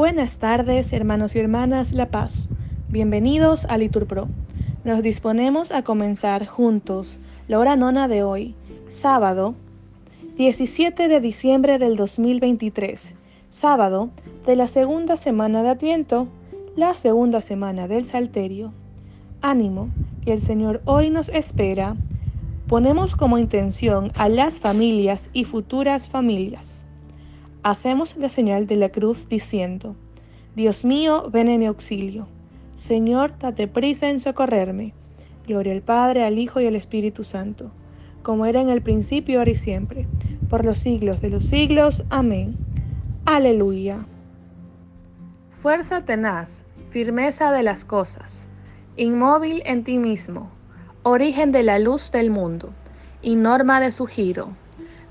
Buenas tardes, hermanos y hermanas La Paz. Bienvenidos a Liturpro. Nos disponemos a comenzar juntos la hora nona de hoy, sábado 17 de diciembre del 2023, sábado de la segunda semana de Adviento, la segunda semana del Salterio. Ánimo, que el Señor hoy nos espera. Ponemos como intención a las familias y futuras familias. Hacemos la señal de la cruz diciendo, Dios mío, ven en mi auxilio. Señor, date prisa en socorrerme. Gloria al Padre, al Hijo y al Espíritu Santo, como era en el principio, ahora y siempre, por los siglos de los siglos. Amén. Aleluya. Fuerza tenaz, firmeza de las cosas, inmóvil en ti mismo, origen de la luz del mundo y norma de su giro.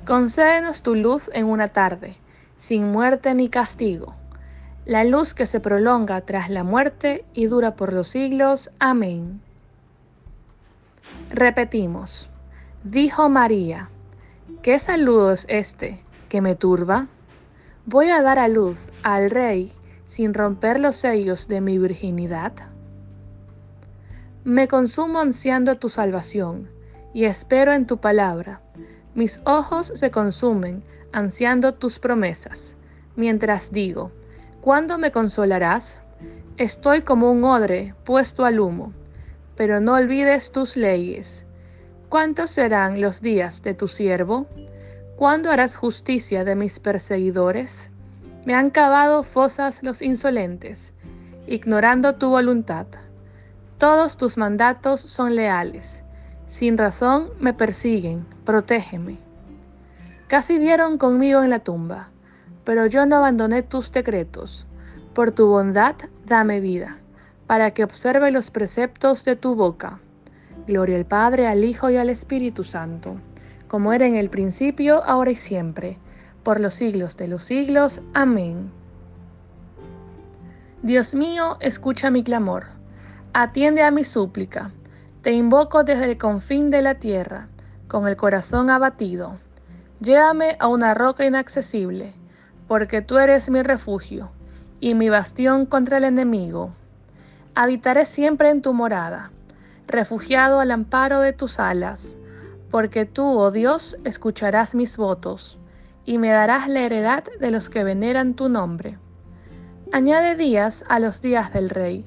Concédenos tu luz en una tarde sin muerte ni castigo. La luz que se prolonga tras la muerte y dura por los siglos. Amén. Repetimos. Dijo María, ¿qué saludo es este que me turba? Voy a dar a luz al Rey sin romper los sellos de mi virginidad. Me consumo ansiando tu salvación y espero en tu palabra. Mis ojos se consumen ansiando tus promesas, mientras digo, ¿cuándo me consolarás? Estoy como un odre puesto al humo, pero no olvides tus leyes. ¿Cuántos serán los días de tu siervo? ¿Cuándo harás justicia de mis perseguidores? Me han cavado fosas los insolentes, ignorando tu voluntad. Todos tus mandatos son leales. Sin razón me persiguen, protégeme. Casi dieron conmigo en la tumba, pero yo no abandoné tus decretos. Por tu bondad, dame vida, para que observe los preceptos de tu boca. Gloria al Padre, al Hijo y al Espíritu Santo, como era en el principio, ahora y siempre, por los siglos de los siglos. Amén. Dios mío, escucha mi clamor, atiende a mi súplica. Te invoco desde el confín de la tierra, con el corazón abatido. Llévame a una roca inaccesible, porque tú eres mi refugio y mi bastión contra el enemigo. Habitaré siempre en tu morada, refugiado al amparo de tus alas, porque tú, oh Dios, escucharás mis votos y me darás la heredad de los que veneran tu nombre. Añade días a los días del rey,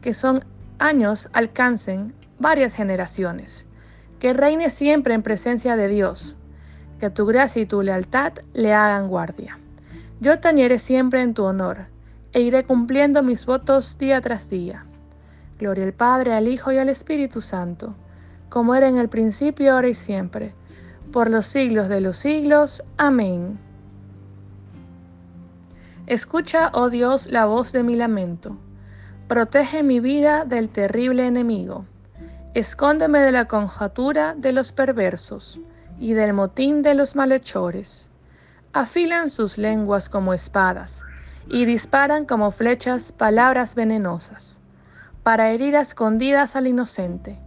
que son años alcancen varias generaciones, que reine siempre en presencia de Dios que tu gracia y tu lealtad le hagan guardia. Yo tañeré siempre en tu honor, e iré cumpliendo mis votos día tras día. Gloria al Padre, al Hijo y al Espíritu Santo, como era en el principio, ahora y siempre, por los siglos de los siglos. Amén. Escucha, oh Dios, la voz de mi lamento. Protege mi vida del terrible enemigo. Escóndeme de la conjetura de los perversos y del motín de los malhechores. Afilan sus lenguas como espadas y disparan como flechas palabras venenosas, para herir a escondidas al inocente,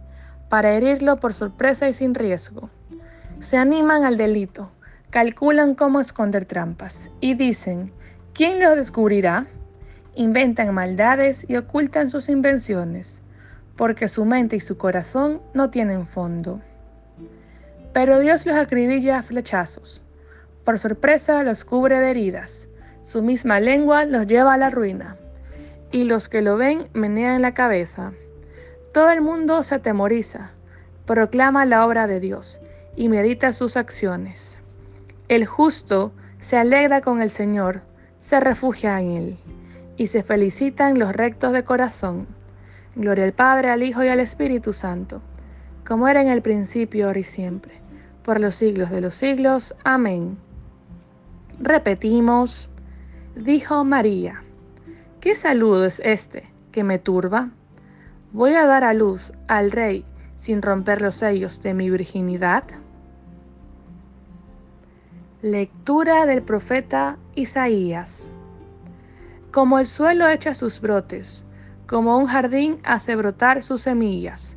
para herirlo por sorpresa y sin riesgo. Se animan al delito, calculan cómo esconder trampas y dicen, ¿quién lo descubrirá? Inventan maldades y ocultan sus invenciones, porque su mente y su corazón no tienen fondo. Pero Dios los acribilla a flechazos. Por sorpresa los cubre de heridas. Su misma lengua los lleva a la ruina. Y los que lo ven menean la cabeza. Todo el mundo se atemoriza, proclama la obra de Dios y medita sus acciones. El justo se alegra con el Señor, se refugia en Él, y se felicitan los rectos de corazón. Gloria al Padre, al Hijo y al Espíritu Santo, como era en el principio, ahora y siempre por los siglos de los siglos. Amén. Repetimos, dijo María, ¿qué saludo es este que me turba? ¿Voy a dar a luz al Rey sin romper los sellos de mi virginidad? Lectura del profeta Isaías. Como el suelo echa sus brotes, como un jardín hace brotar sus semillas,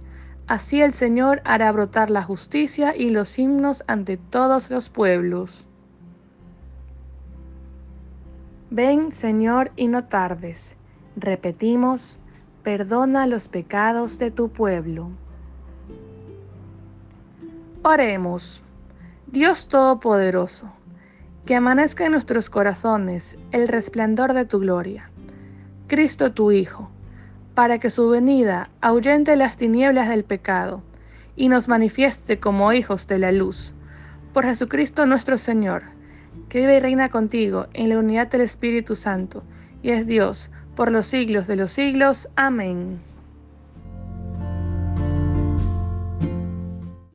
Así el Señor hará brotar la justicia y los himnos ante todos los pueblos. Ven, Señor, y no tardes. Repetimos, perdona los pecados de tu pueblo. Oremos. Dios Todopoderoso, que amanezca en nuestros corazones el resplandor de tu gloria. Cristo tu Hijo, para que su venida ahuyente las tinieblas del pecado y nos manifieste como hijos de la luz. Por Jesucristo nuestro Señor que vive y reina contigo en la unidad del Espíritu Santo, y es Dios por los siglos de los siglos. Amén.